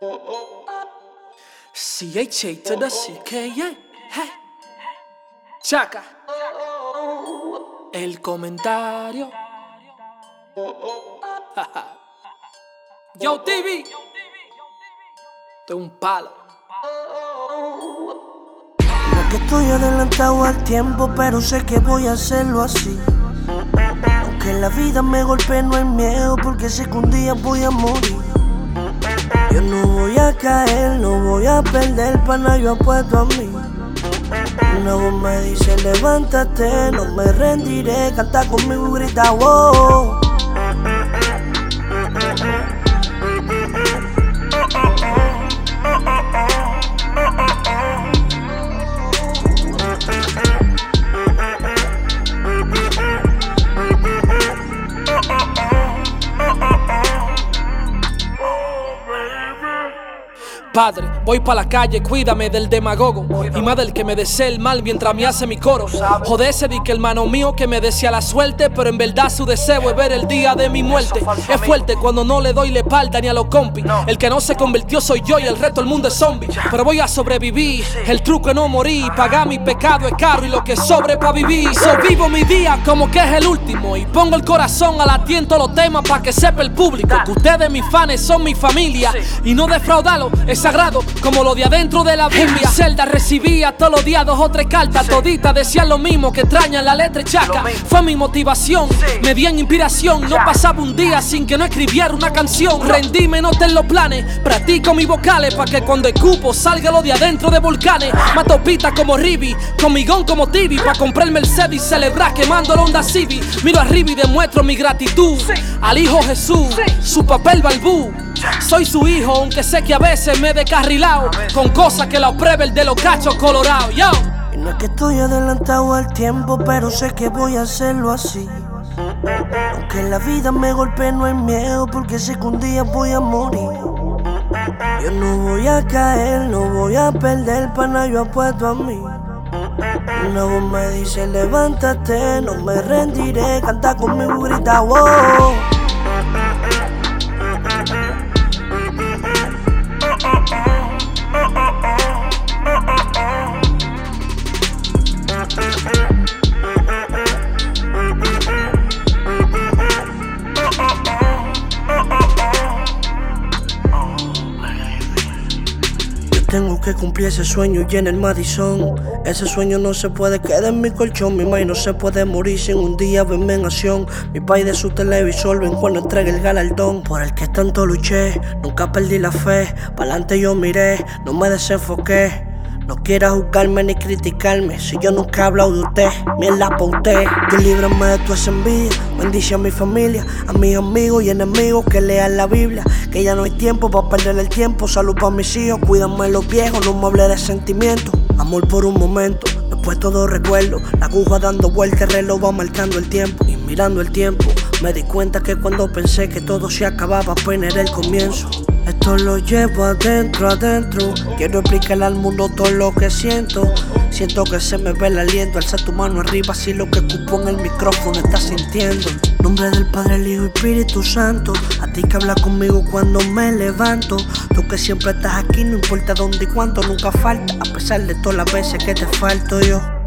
CH to the CK, yeah. Hey. Chaca. El comentario. Yo TV. Es un palo. No que estoy adelantado al tiempo, pero sé que voy a hacerlo así. Aunque la vida me golpee, no hay miedo, porque sé que un día voy a morir. Yo no voy a caer, no voy a perder, pana, yo apuesto a mí. Una voz me dice, levántate, no me rendiré, canta conmigo y grita, wow. Padre, voy pa' la calle, cuídame del demagogo y más del que me desea el mal mientras me hace mi coro. Jodese di que hermano mío que me decía la suerte, pero en verdad su deseo es ver el día de mi muerte. Es fuerte cuando no le doy la espalda ni a los compis. El que no se convirtió soy yo y el resto del mundo es zombie. Pero voy a sobrevivir, el truco es no morir. Pagar mi pecado es caro y lo que sobre pa' vivir. So vivo mi día como que es el último y pongo el corazón al atiento los temas pa' que sepa el público que ustedes mis fans son mi familia y no defraudarlo es sagrado como lo de adentro de la Biblia. Celda recibía todos los días dos o tres cartas, toditas decían lo mismo que extrañan la letra y chaca. Fue mi motivación, me dieron inspiración. No pasaba un día sin que no escribiera una canción. Rendíme, no en los planes, practico mis vocales para que cuando escupo salga lo de adentro de volcanes. Mato pita como Ribi, comigón como Tibi, para comprar el Mercedes y celebrar quemando la Honda Civic. Miro arriba y demuestro mi gratitud al Hijo Jesús, su papel balbú. Soy su hijo, aunque sé que a veces me he descarrilado con cosas que la pruebe el de los cachos colorados. Yo. Y no es que estoy adelantado al tiempo, pero sé que voy a hacerlo así. Aunque la vida me golpee, no hay miedo, porque sé que un día voy a morir. Yo no voy a caer, no voy a perder, pana, yo apuesto a mí. Una voz me dice, levántate, no me rendiré, canta conmigo grita, wow. Que cumplir ese sueño y en el Madison. Ese sueño no se puede quedar en mi colchón. Mi madre no se puede morir sin un día verme en acción. Mi país de su televisor ven cuando entregue el galardón. Por el que tanto luché, nunca perdí la fe. Pa'lante yo miré, no me desenfoqué. No quiera juzgarme ni criticarme Si yo nunca he hablado de usted, mierda pa' usted Yo líbrame de tu envidia Bendice a mi familia, a mis amigos y enemigos que lean la Biblia Que ya no hay tiempo para perder el tiempo. Salud para mis hijos, cuídame los viejos No me hable de sentimientos. Amor por un momento, después todo recuerdo. La aguja dando vueltas, el reloj va marcando el tiempo. Y mirando el tiempo, me di cuenta que cuando pensé que todo se acababa Apenas era el comienzo esto lo llevo adentro, adentro. Quiero explicarle al mundo todo lo que siento. Siento que se me ve el aliento. Alza tu mano arriba si lo que cupo en el micrófono estás sintiendo. Nombre del Padre, el Hijo y Espíritu Santo. A ti que habla conmigo cuando me levanto. Tú que siempre estás aquí, no importa dónde y cuánto, nunca falta. A pesar de todas las veces que te falto yo.